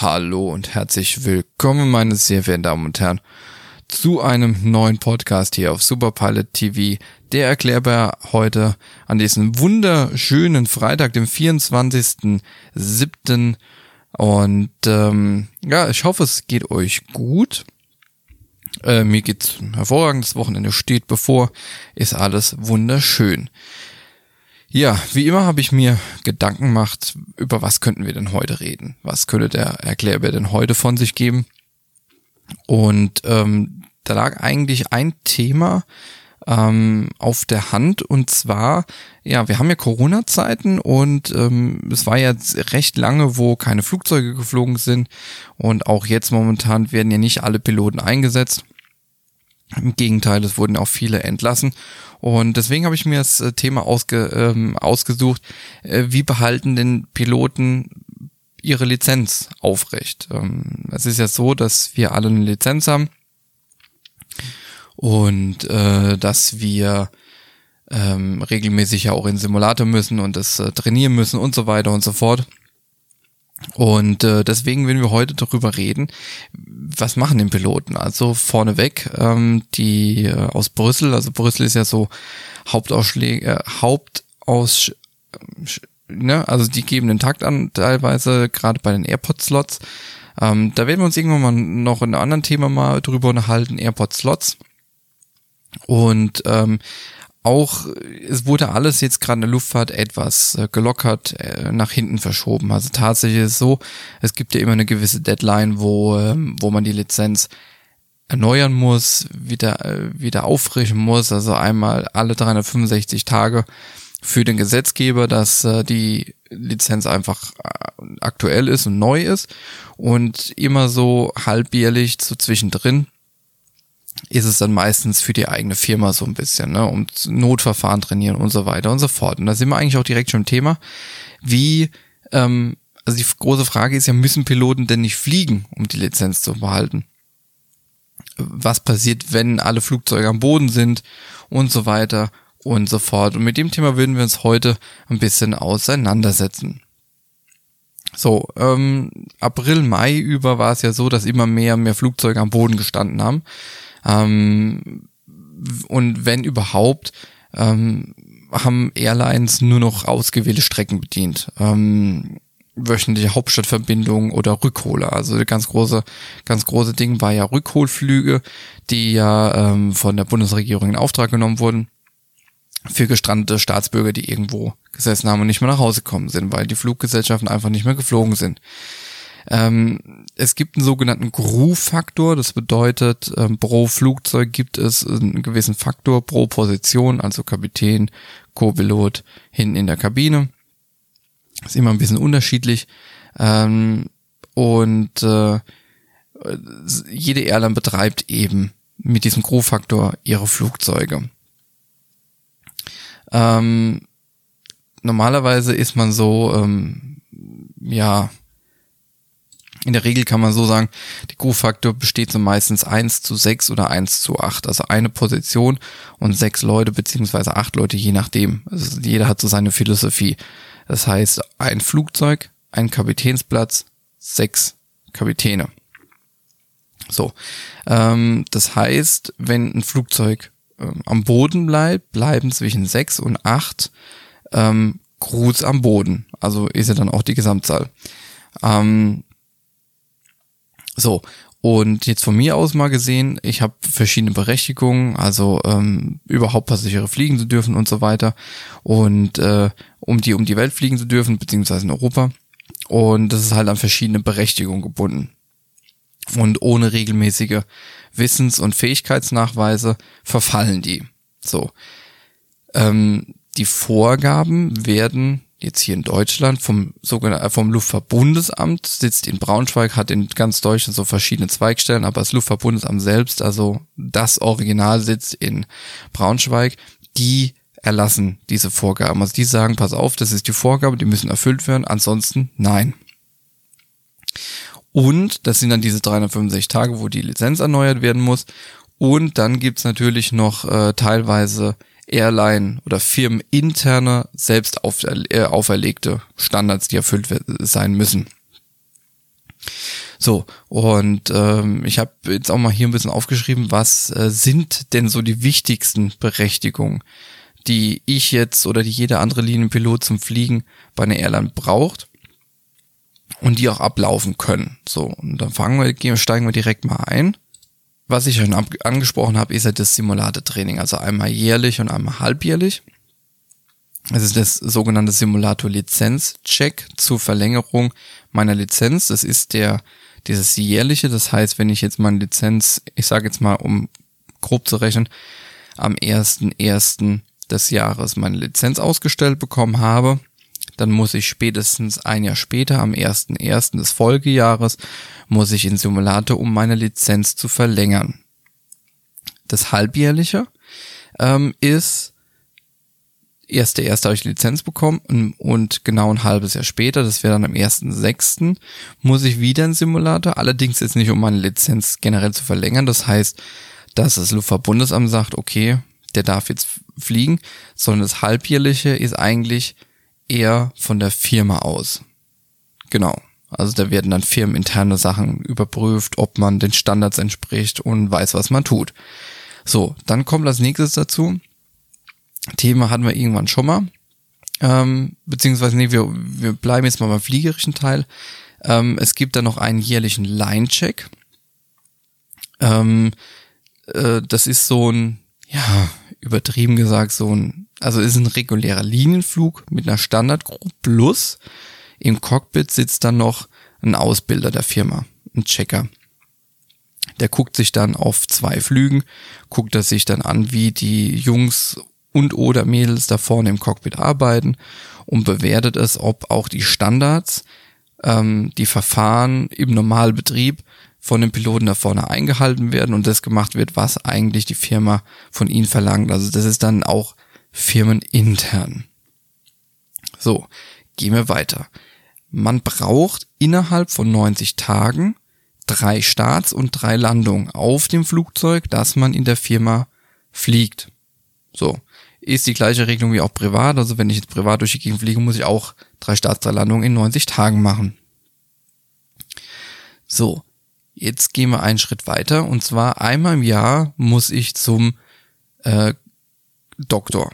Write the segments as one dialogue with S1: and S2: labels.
S1: Hallo und herzlich willkommen, meine sehr verehrten Damen und Herren, zu einem neuen Podcast hier auf Superpilot TV. Der erklärbar heute an diesem wunderschönen Freitag, dem 24.07. Und ähm, ja, ich hoffe, es geht euch gut. Äh, mir geht's hervorragend, das Wochenende steht bevor, ist alles wunderschön. Ja, wie immer habe ich mir Gedanken gemacht, über was könnten wir denn heute reden? Was könnte der Erklärbär denn heute von sich geben? Und ähm, da lag eigentlich ein Thema ähm, auf der Hand und zwar, ja, wir haben ja Corona-Zeiten und ähm, es war ja recht lange, wo keine Flugzeuge geflogen sind und auch jetzt momentan werden ja nicht alle Piloten eingesetzt. Im Gegenteil, es wurden auch viele entlassen. Und deswegen habe ich mir das äh, Thema ausge, ähm, ausgesucht, äh, wie behalten denn Piloten ihre Lizenz aufrecht? Ähm, es ist ja so, dass wir alle eine Lizenz haben und äh, dass wir ähm, regelmäßig ja auch in Simulator müssen und das äh, trainieren müssen und so weiter und so fort. Und äh, deswegen werden wir heute darüber reden, was machen den Piloten? Also vorneweg, ähm, die äh, aus Brüssel, also Brüssel ist ja so Hauptausschläge, äh, Hauptaus, ne, also die geben den Takt an, teilweise, gerade bei den AirPod-Slots. Ähm, da werden wir uns irgendwann mal noch in einem anderen Thema mal drüber unterhalten, AirPod-Slots. Und ähm, auch, es wurde alles jetzt gerade in der Luftfahrt etwas äh, gelockert, äh, nach hinten verschoben. Also tatsächlich ist es so, es gibt ja immer eine gewisse Deadline, wo, äh, wo man die Lizenz erneuern muss, wieder, äh, wieder auffrischen muss, also einmal alle 365 Tage für den Gesetzgeber, dass die Lizenz einfach aktuell ist und neu ist und immer so halbjährlich so zwischendrin ist es dann meistens für die eigene Firma so ein bisschen, ne, um Notverfahren trainieren und so weiter und so fort. Und da sind wir eigentlich auch direkt schon im Thema, wie, ähm, also die große Frage ist ja, müssen Piloten denn nicht fliegen, um die Lizenz zu behalten? Was passiert, wenn alle Flugzeuge am Boden sind und so weiter und so fort. Und mit dem Thema würden wir uns heute ein bisschen auseinandersetzen. So, ähm, April, Mai über war es ja so, dass immer mehr mehr Flugzeuge am Boden gestanden haben. Ähm, und wenn überhaupt, ähm, haben Airlines nur noch ausgewählte Strecken bedient. Ähm, wöchentliche Hauptstadtverbindungen oder Rückholer. Also ganz große, ganz große Ding war ja Rückholflüge, die ja ähm, von der Bundesregierung in Auftrag genommen wurden für gestrandete Staatsbürger, die irgendwo gesessen haben und nicht mehr nach Hause gekommen sind, weil die Fluggesellschaften einfach nicht mehr geflogen sind. Ähm, es gibt einen sogenannten Crew-Faktor, das bedeutet, ähm, pro Flugzeug gibt es einen gewissen Faktor pro Position, also Kapitän, Co-Pilot hinten in der Kabine. Ist immer ein bisschen unterschiedlich. Ähm, und äh, jede Airline betreibt eben mit diesem Crew-Faktor ihre Flugzeuge. Ähm, normalerweise ist man so, ähm, ja, in der Regel kann man so sagen, die Crew-Faktor besteht so meistens eins zu sechs oder eins zu acht, Also eine Position und sechs Leute beziehungsweise acht Leute, je nachdem. Also jeder hat so seine Philosophie. Das heißt, ein Flugzeug, ein Kapitänsplatz, sechs Kapitäne. So. Ähm, das heißt, wenn ein Flugzeug ähm, am Boden bleibt, bleiben zwischen sechs und acht ähm, Crews am Boden. Also ist ja dann auch die Gesamtzahl. Ähm, so, und jetzt von mir aus mal gesehen, ich habe verschiedene Berechtigungen, also ähm, überhaupt Passagiere fliegen zu dürfen und so weiter. Und äh, um die um die Welt fliegen zu dürfen, beziehungsweise in Europa. Und das ist halt an verschiedene Berechtigungen gebunden. Und ohne regelmäßige Wissens- und Fähigkeitsnachweise verfallen die. So. Ähm, die Vorgaben werden jetzt hier in Deutschland vom sogenannten äh, vom Luftfahrtbundesamt sitzt in Braunschweig, hat in ganz Deutschland so verschiedene Zweigstellen, aber das Luftfahrtbundesamt selbst, also das Original sitzt in Braunschweig, die erlassen diese Vorgaben. Also die sagen, pass auf, das ist die Vorgabe, die müssen erfüllt werden, ansonsten nein. Und das sind dann diese 365 Tage, wo die Lizenz erneuert werden muss. Und dann gibt's natürlich noch äh, teilweise Airline oder firmeninterne, selbst auf, äh, auferlegte Standards, die erfüllt sein müssen. So, und ähm, ich habe jetzt auch mal hier ein bisschen aufgeschrieben, was äh, sind denn so die wichtigsten Berechtigungen, die ich jetzt oder die jeder andere Linienpilot zum Fliegen bei einer Airline braucht und die auch ablaufen können. So, und dann fangen wir, steigen wir direkt mal ein. Was ich schon angesprochen habe, ist ja das Simulator-Training, also einmal jährlich und einmal halbjährlich. Es ist das sogenannte Simulator-Lizenz-Check zur Verlängerung meiner Lizenz. Das ist der dieses jährliche. Das heißt, wenn ich jetzt meine Lizenz, ich sage jetzt mal, um grob zu rechnen, am 1.1. des Jahres meine Lizenz ausgestellt bekommen habe, dann muss ich spätestens ein Jahr später, am 1.1. des Folgejahres, muss ich in Simulator, um meine Lizenz zu verlängern. Das halbjährliche ähm, ist erste erste habe ich die Lizenz bekommen und, und genau ein halbes Jahr später, das wäre dann am 1.6., muss ich wieder in Simulator, allerdings jetzt nicht, um meine Lizenz generell zu verlängern. Das heißt, dass das Luftfahrtbundesamt sagt, okay, der darf jetzt fliegen, sondern das halbjährliche ist eigentlich eher von der Firma aus. Genau. Also da werden dann firmeninterne Sachen überprüft, ob man den Standards entspricht und weiß, was man tut. So, dann kommt als nächstes dazu. Thema hatten wir irgendwann schon mal. Ähm, beziehungsweise, nee, wir, wir bleiben jetzt mal beim fliegerischen Teil. Ähm, es gibt da noch einen jährlichen Line-Check. Ähm, äh, das ist so ein, ja, übertrieben gesagt, so ein also ist ein regulärer Linienflug mit einer Standardgruppe plus im Cockpit sitzt dann noch ein Ausbilder der Firma, ein Checker. Der guckt sich dann auf zwei Flügen, guckt er sich dann an, wie die Jungs und oder Mädels da vorne im Cockpit arbeiten und bewertet es, ob auch die Standards, ähm, die Verfahren im Normalbetrieb von den Piloten da vorne eingehalten werden und das gemacht wird, was eigentlich die Firma von ihnen verlangt. Also das ist dann auch firmenintern. So, gehen wir weiter. Man braucht innerhalb von 90 Tagen drei Starts und drei Landungen auf dem Flugzeug, das man in der Firma fliegt. So, ist die gleiche Regelung wie auch privat. Also wenn ich jetzt privat durch die Gegend fliege, muss ich auch drei Starts, drei Landungen in 90 Tagen machen. So, jetzt gehen wir einen Schritt weiter. Und zwar einmal im Jahr muss ich zum äh, Doktor.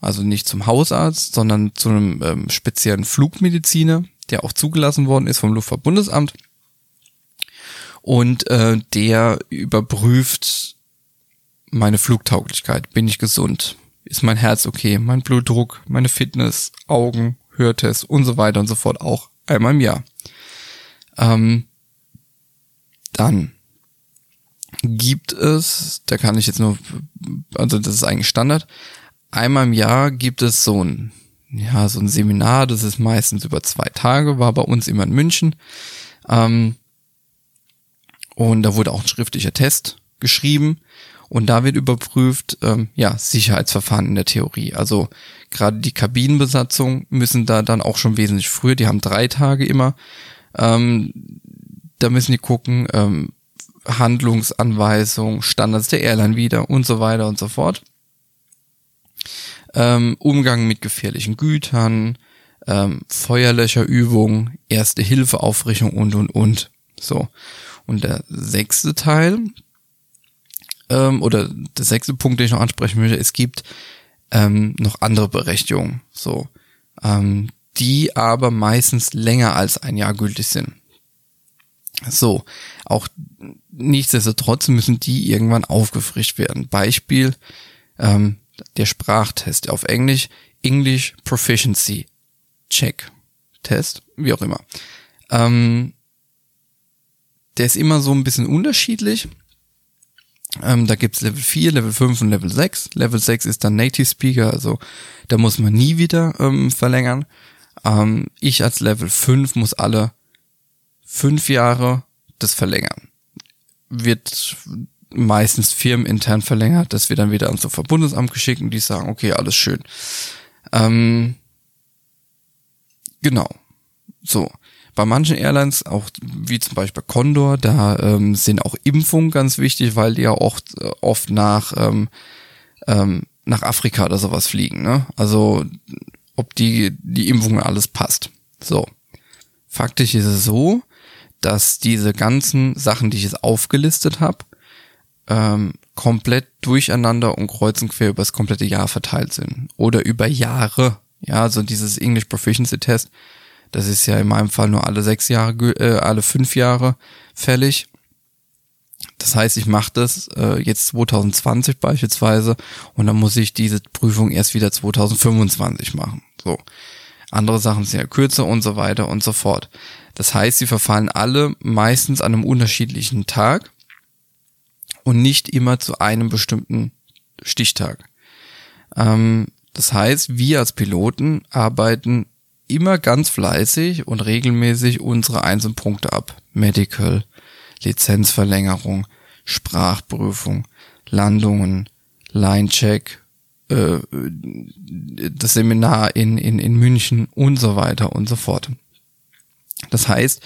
S1: Also nicht zum Hausarzt, sondern zu einem ähm, speziellen Flugmediziner, der auch zugelassen worden ist vom Luftfahrtbundesamt. Und äh, der überprüft meine Flugtauglichkeit. Bin ich gesund? Ist mein Herz okay? Mein Blutdruck, meine Fitness, Augen, Hörtest und so weiter und so fort auch einmal im Jahr. Ähm, dann gibt es, da kann ich jetzt nur, also das ist eigentlich Standard, einmal im Jahr gibt es so ein, ja, so ein Seminar, das ist meistens über zwei Tage, war bei uns immer in München. Ähm, und da wurde auch ein schriftlicher Test geschrieben und da wird überprüft, ähm, ja, Sicherheitsverfahren in der Theorie. Also gerade die Kabinenbesatzung müssen da dann auch schon wesentlich früher, die haben drei Tage immer. Ähm, da müssen die gucken, ähm, Handlungsanweisung, Standards der Airline wieder und so weiter und so fort. Ähm, Umgang mit gefährlichen Gütern, ähm, Feuerlöcherübung, Erste Hilfe, Aufrichtung und und und. So. Und der sechste Teil, ähm, oder der sechste Punkt, den ich noch ansprechen möchte, es gibt ähm, noch andere Berechtigungen, so, ähm, die aber meistens länger als ein Jahr gültig sind. So, auch nichtsdestotrotz müssen die irgendwann aufgefrischt werden. Beispiel, ähm, der Sprachtest auf Englisch, English Proficiency Check Test, wie auch immer. Ähm, der ist immer so ein bisschen unterschiedlich. Ähm, da gibt's Level 4, Level 5 und Level 6. Level 6 ist dann Native Speaker, also da muss man nie wieder ähm, verlängern. Ähm, ich als Level 5 muss alle fünf Jahre das verlängern. Wird meistens firmenintern verlängert, das wird dann wieder ans Verbundesamt geschickt und die sagen, okay, alles schön. Ähm, genau. So. Bei manchen Airlines, auch wie zum Beispiel Condor, da ähm, sind auch Impfungen ganz wichtig, weil die ja oft, äh, oft nach, ähm, ähm, nach Afrika oder sowas fliegen. Ne? Also ob die, die Impfung alles passt. So. Faktisch ist es so, dass diese ganzen Sachen, die ich jetzt aufgelistet habe, ähm, komplett durcheinander und kreuz und quer über das komplette Jahr verteilt sind. Oder über Jahre. Ja, also dieses English Proficiency Test, das ist ja in meinem Fall nur alle sechs Jahre, äh, alle fünf Jahre fällig. Das heißt, ich mache das äh, jetzt 2020 beispielsweise und dann muss ich diese Prüfung erst wieder 2025 machen. So. Andere Sachen sind ja kürzer und so weiter und so fort. Das heißt, sie verfallen alle meistens an einem unterschiedlichen Tag und nicht immer zu einem bestimmten Stichtag. Ähm, das heißt, wir als Piloten arbeiten immer ganz fleißig und regelmäßig unsere einzelnen Punkte ab. Medical, Lizenzverlängerung, Sprachprüfung, Landungen, Line-Check, äh, das Seminar in, in, in München und so weiter und so fort. Das heißt,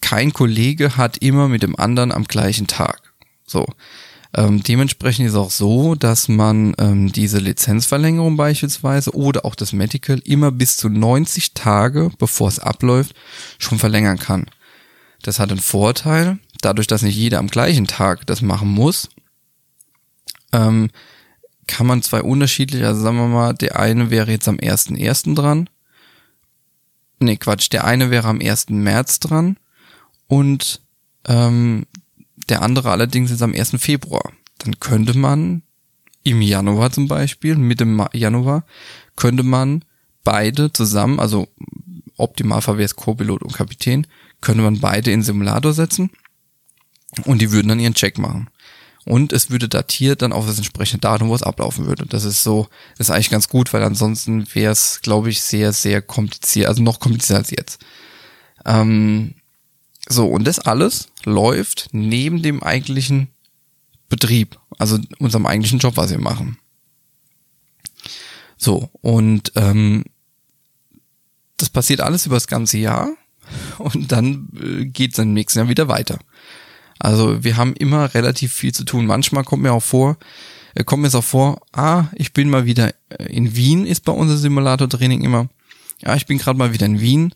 S1: kein Kollege hat immer mit dem anderen am gleichen Tag. So. Ähm, dementsprechend ist auch so, dass man ähm, diese Lizenzverlängerung beispielsweise oder auch das Medical immer bis zu 90 Tage, bevor es abläuft, schon verlängern kann. Das hat einen Vorteil, dadurch, dass nicht jeder am gleichen Tag das machen muss, ähm, kann man zwei unterschiedliche, also sagen wir mal, der eine wäre jetzt am 1.1. dran. Nee, Quatsch, der eine wäre am 1. März dran und ähm, der andere allerdings ist am 1. Februar. Dann könnte man im Januar zum Beispiel, Mitte Januar, könnte man beide zusammen, also Optimalfall wäre Co-Pilot und Kapitän, könnte man beide in Simulator setzen und die würden dann ihren Check machen. Und es würde datiert dann auf das entsprechende Datum, wo es ablaufen würde. Das ist so, das ist eigentlich ganz gut, weil ansonsten wäre es, glaube ich, sehr, sehr kompliziert, also noch komplizierter als jetzt. Ähm, so, und das alles läuft neben dem eigentlichen Betrieb, also unserem eigentlichen Job, was wir machen. So, und ähm, das passiert alles über das ganze Jahr und dann äh, geht es im nächsten Jahr wieder weiter. Also wir haben immer relativ viel zu tun. Manchmal kommt mir auch vor, äh, kommt mir es auch vor, ah, ich bin mal wieder äh, in Wien, ist bei unser Simulator-Training immer. Ja, ich bin gerade mal wieder in Wien.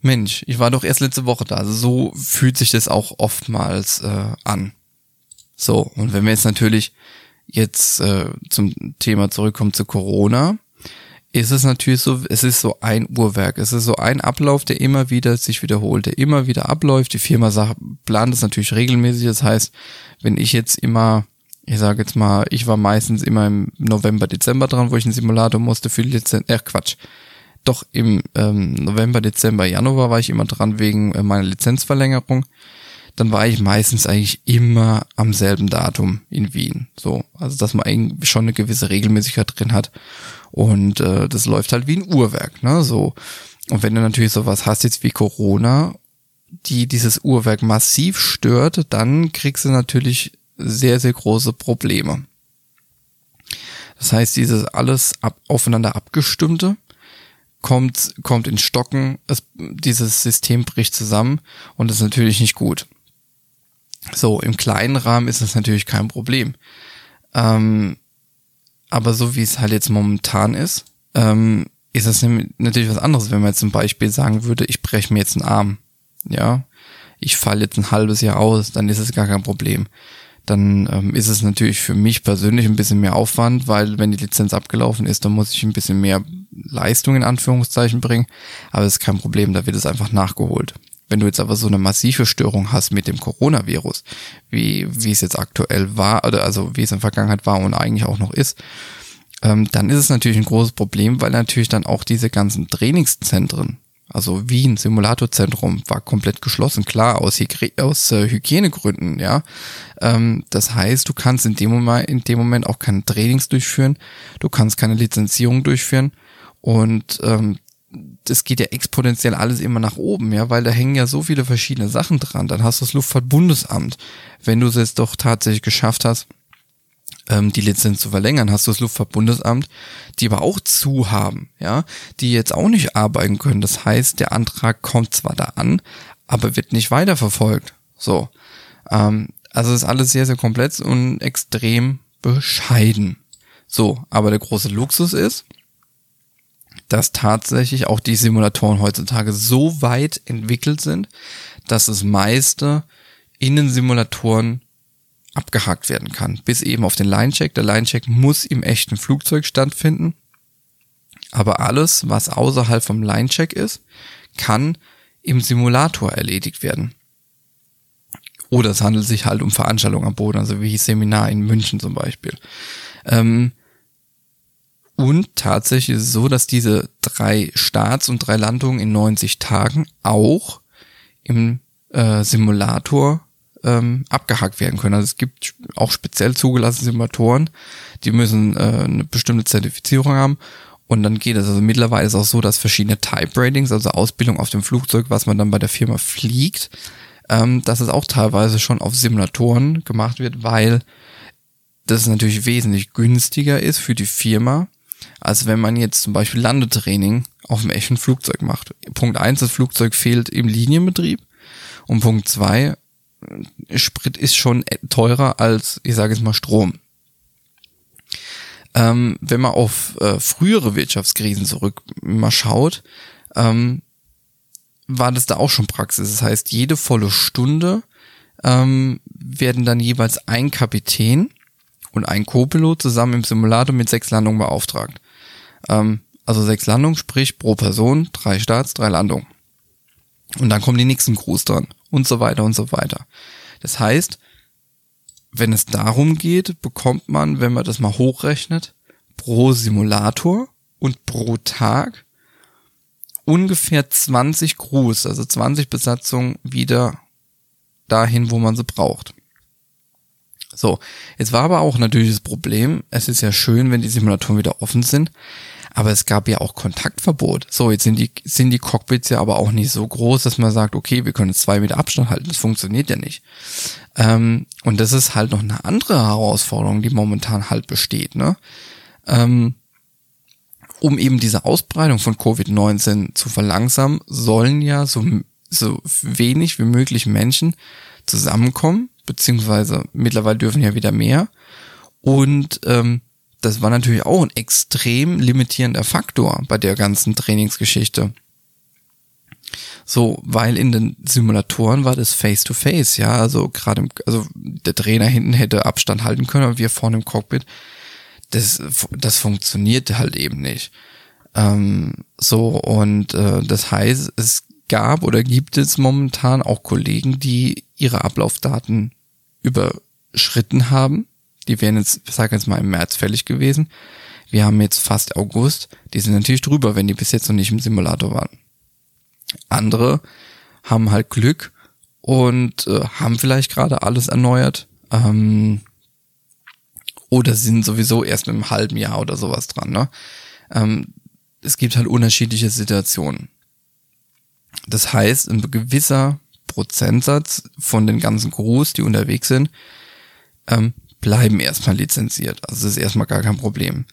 S1: Mensch, ich war doch erst letzte Woche da. Also so fühlt sich das auch oftmals äh, an. So, und wenn wir jetzt natürlich jetzt äh, zum Thema zurückkommen zu Corona, ist es natürlich so, es ist so ein Uhrwerk. Es ist so ein Ablauf, der immer wieder sich wiederholt, der immer wieder abläuft. Die Firma sagt, plant es natürlich regelmäßig. Das heißt, wenn ich jetzt immer, ich sage jetzt mal, ich war meistens immer im November, Dezember dran, wo ich einen Simulator musste für die Lizenz, äh Quatsch. Doch im ähm, November, Dezember, Januar war ich immer dran wegen äh, meiner Lizenzverlängerung dann war ich meistens eigentlich immer am selben Datum in Wien. So, also dass man eigentlich schon eine gewisse Regelmäßigkeit drin hat. Und äh, das läuft halt wie ein Uhrwerk, ne? So. Und wenn du natürlich sowas hast jetzt wie Corona, die dieses Uhrwerk massiv stört, dann kriegst du natürlich sehr, sehr große Probleme. Das heißt, dieses alles ab, aufeinander abgestimmte kommt, kommt in Stocken, es, dieses System bricht zusammen und das ist natürlich nicht gut. So, im kleinen Rahmen ist das natürlich kein Problem. Ähm, aber so wie es halt jetzt momentan ist, ähm, ist das natürlich was anderes, wenn man jetzt zum Beispiel sagen würde, ich breche mir jetzt einen Arm. Ja, ich falle jetzt ein halbes Jahr aus, dann ist es gar kein Problem. Dann ähm, ist es natürlich für mich persönlich ein bisschen mehr Aufwand, weil wenn die Lizenz abgelaufen ist, dann muss ich ein bisschen mehr Leistung in Anführungszeichen bringen. Aber es ist kein Problem, da wird es einfach nachgeholt. Wenn du jetzt aber so eine massive Störung hast mit dem Coronavirus, wie, wie es jetzt aktuell war, oder also wie es in der Vergangenheit war und eigentlich auch noch ist, ähm, dann ist es natürlich ein großes Problem, weil natürlich dann auch diese ganzen Trainingszentren, also Wien, Simulatorzentrum, war komplett geschlossen, klar, aus, Hygri aus äh, Hygienegründen, ja. Ähm, das heißt, du kannst in dem, Moment, in dem Moment auch keine Trainings durchführen, du kannst keine Lizenzierung durchführen. Und ähm, das geht ja exponentiell alles immer nach oben, ja, weil da hängen ja so viele verschiedene Sachen dran. Dann hast du das Luftfahrtbundesamt. Wenn du es jetzt doch tatsächlich geschafft hast, ähm, die Lizenz zu verlängern, hast du das Luftfahrtbundesamt, die aber auch zu haben, ja, die jetzt auch nicht arbeiten können. Das heißt, der Antrag kommt zwar da an, aber wird nicht weiterverfolgt. So. Ähm, also ist alles sehr, sehr komplex und extrem bescheiden. So, aber der große Luxus ist, dass tatsächlich auch die Simulatoren heutzutage so weit entwickelt sind, dass das meiste in den Simulatoren abgehakt werden kann, bis eben auf den Line-Check. Der Line-Check muss im echten Flugzeug stattfinden. Aber alles, was außerhalb vom Line-Check ist, kann im Simulator erledigt werden. Oder es handelt sich halt um Veranstaltungen am Boden, also wie Seminar in München zum Beispiel. Ähm, und tatsächlich ist es so, dass diese drei Starts und drei Landungen in 90 Tagen auch im äh, Simulator ähm, abgehakt werden können. Also es gibt auch speziell zugelassene Simulatoren, die müssen äh, eine bestimmte Zertifizierung haben und dann geht es. Also mittlerweile ist auch so, dass verschiedene Type Ratings, also Ausbildung auf dem Flugzeug, was man dann bei der Firma fliegt, ähm, dass es auch teilweise schon auf Simulatoren gemacht wird, weil das natürlich wesentlich günstiger ist für die Firma, als wenn man jetzt zum Beispiel Landetraining auf dem echten Flugzeug macht. Punkt eins: das Flugzeug fehlt im Linienbetrieb. Und Punkt zwei: Sprit ist schon teurer als, ich sage jetzt mal, Strom. Ähm, wenn man auf äh, frühere Wirtschaftskrisen zurück mal schaut, ähm, war das da auch schon Praxis. Das heißt, jede volle Stunde ähm, werden dann jeweils ein Kapitän und ein Co-Pilot zusammen im Simulator mit sechs Landungen beauftragt. Ähm, also sechs Landungen, sprich pro Person drei Starts, drei Landungen. Und dann kommen die nächsten Crews dran und so weiter und so weiter. Das heißt, wenn es darum geht, bekommt man, wenn man das mal hochrechnet, pro Simulator und pro Tag ungefähr 20 Crews, also 20 Besatzungen wieder dahin, wo man sie braucht. So, jetzt war aber auch natürlich das Problem, es ist ja schön, wenn die Simulatoren wieder offen sind, aber es gab ja auch Kontaktverbot. So, jetzt sind die, sind die Cockpits ja aber auch nicht so groß, dass man sagt, okay, wir können zwei Meter Abstand halten. Das funktioniert ja nicht. Ähm, und das ist halt noch eine andere Herausforderung, die momentan halt besteht, ne? Ähm, um eben diese Ausbreitung von Covid-19 zu verlangsamen, sollen ja so, so wenig wie möglich Menschen zusammenkommen, beziehungsweise mittlerweile dürfen ja wieder mehr. Und ähm, das war natürlich auch ein extrem limitierender Faktor bei der ganzen Trainingsgeschichte. So, weil in den Simulatoren war das face to face, ja, also gerade, also der Trainer hinten hätte Abstand halten können, aber wir vorne im Cockpit, das, das funktioniert halt eben nicht. Ähm, so, und äh, das heißt, es gab oder gibt es momentan auch Kollegen, die ihre Ablaufdaten überschritten haben die wären jetzt, ich sag jetzt mal, im März fällig gewesen. Wir haben jetzt fast August. Die sind natürlich drüber, wenn die bis jetzt noch nicht im Simulator waren. Andere haben halt Glück und äh, haben vielleicht gerade alles erneuert. Ähm, oder sind sowieso erst mit einem halben Jahr oder sowas dran. Ne? Ähm, es gibt halt unterschiedliche Situationen. Das heißt, ein gewisser Prozentsatz von den ganzen Crews, die unterwegs sind, ähm, bleiben erstmal lizenziert. Also das ist erstmal gar kein Problem.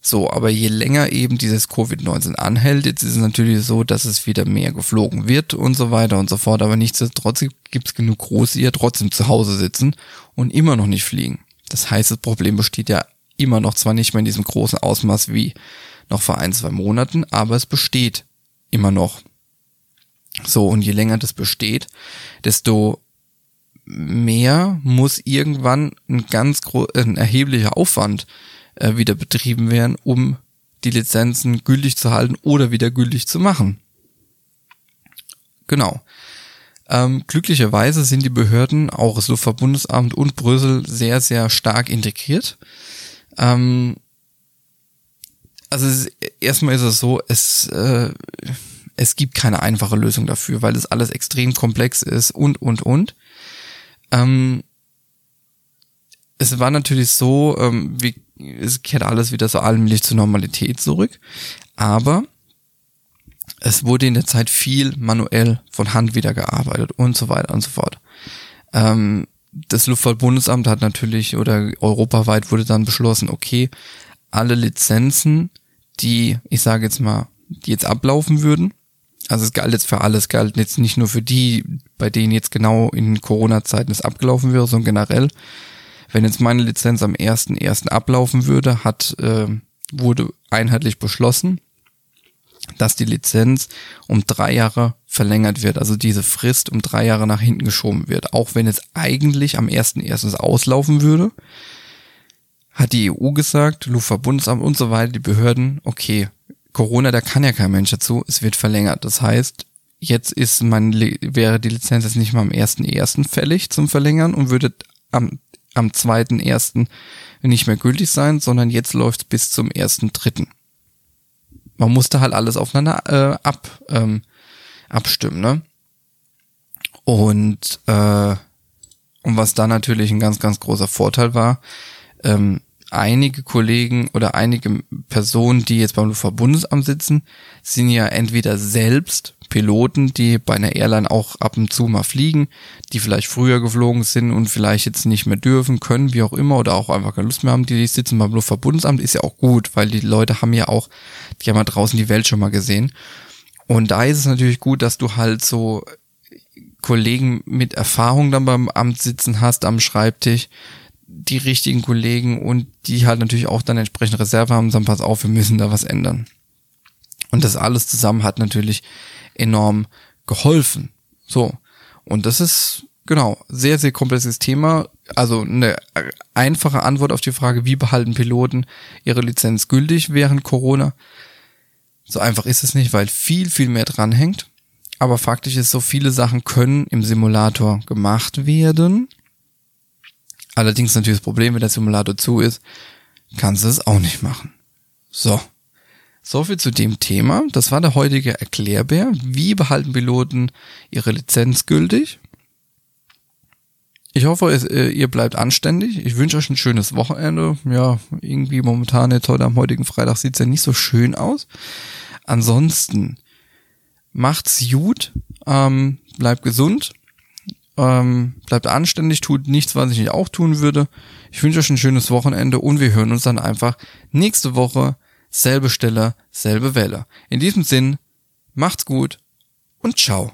S1: So, aber je länger eben dieses Covid-19 anhält, jetzt ist es natürlich so, dass es wieder mehr geflogen wird und so weiter und so fort, aber nichtsdestotrotz gibt es genug Große, die ja trotzdem zu Hause sitzen und immer noch nicht fliegen. Das heißt, das Problem besteht ja immer noch zwar nicht mehr in diesem großen Ausmaß wie noch vor ein, zwei Monaten, aber es besteht immer noch. So, und je länger das besteht, desto mehr muss irgendwann ein ganz ein erheblicher Aufwand äh, wieder betrieben werden, um die Lizenzen gültig zu halten oder wieder gültig zu machen. Genau. Ähm, glücklicherweise sind die Behörden, auch das Luftfahrtbundesamt und Brüssel, sehr, sehr stark integriert. Ähm, also es, erstmal ist es so, es, äh, es gibt keine einfache Lösung dafür, weil das alles extrem komplex ist und, und, und. Ähm, es war natürlich so, ähm, wie, es kehrt alles wieder so allmählich zur Normalität zurück, aber es wurde in der Zeit viel manuell von Hand wieder gearbeitet und so weiter und so fort. Ähm, das Luftfahrtbundesamt hat natürlich oder europaweit wurde dann beschlossen, okay, alle Lizenzen, die, ich sage jetzt mal, die jetzt ablaufen würden, also es galt jetzt für alles, galt jetzt nicht nur für die, bei denen jetzt genau in Corona-Zeiten es abgelaufen wäre, sondern generell. Wenn jetzt meine Lizenz am 1.1. ablaufen würde, hat, äh, wurde einheitlich beschlossen, dass die Lizenz um drei Jahre verlängert wird, also diese Frist um drei Jahre nach hinten geschoben wird, auch wenn es eigentlich am 1.1. auslaufen würde, hat die EU gesagt, Luftverbundesamt und so weiter, die Behörden, okay, Corona, da kann ja kein Mensch dazu, es wird verlängert. Das heißt, jetzt ist mein, wäre die Lizenz jetzt nicht mal am 1.1. fällig zum Verlängern und würde am, am 2.1. nicht mehr gültig sein, sondern jetzt läuft es bis zum 1.3. Man musste halt alles aufeinander äh, ab, ähm, abstimmen, ne? Und, äh, und was da natürlich ein ganz, ganz großer Vorteil war, ähm, einige Kollegen oder einige Personen, die jetzt beim Luftverbundesamt sitzen, sind ja entweder selbst Piloten, die bei einer Airline auch ab und zu mal fliegen, die vielleicht früher geflogen sind und vielleicht jetzt nicht mehr dürfen, können, wie auch immer, oder auch einfach keine Lust mehr haben, die sitzen beim Luftverbundesamt, ist ja auch gut, weil die Leute haben ja auch, die haben ja draußen die Welt schon mal gesehen. Und da ist es natürlich gut, dass du halt so Kollegen mit Erfahrung dann beim Amt sitzen hast am Schreibtisch, die richtigen Kollegen und die halt natürlich auch dann entsprechend Reserve haben, sagen, pass auf, wir müssen da was ändern. Und das alles zusammen hat natürlich enorm geholfen. So. Und das ist, genau, sehr, sehr komplexes Thema. Also eine einfache Antwort auf die Frage, wie behalten Piloten ihre Lizenz gültig während Corona? So einfach ist es nicht, weil viel, viel mehr dranhängt. Aber faktisch ist so, viele Sachen können im Simulator gemacht werden. Allerdings natürlich das Problem, wenn der Simulator zu ist, kannst du es auch nicht machen. So. So viel zu dem Thema. Das war der heutige Erklärbär. Wie behalten Piloten ihre Lizenz gültig? Ich hoffe, äh, ihr bleibt anständig. Ich wünsche euch ein schönes Wochenende. Ja, irgendwie momentan jetzt heute am heutigen Freitag sieht's ja nicht so schön aus. Ansonsten macht's gut, ähm, bleibt gesund ähm, bleibt anständig, tut nichts, was ich nicht auch tun würde. Ich wünsche euch ein schönes Wochenende und wir hören uns dann einfach nächste Woche. Selbe Stelle, selbe Welle. In diesem Sinn, macht's gut und ciao.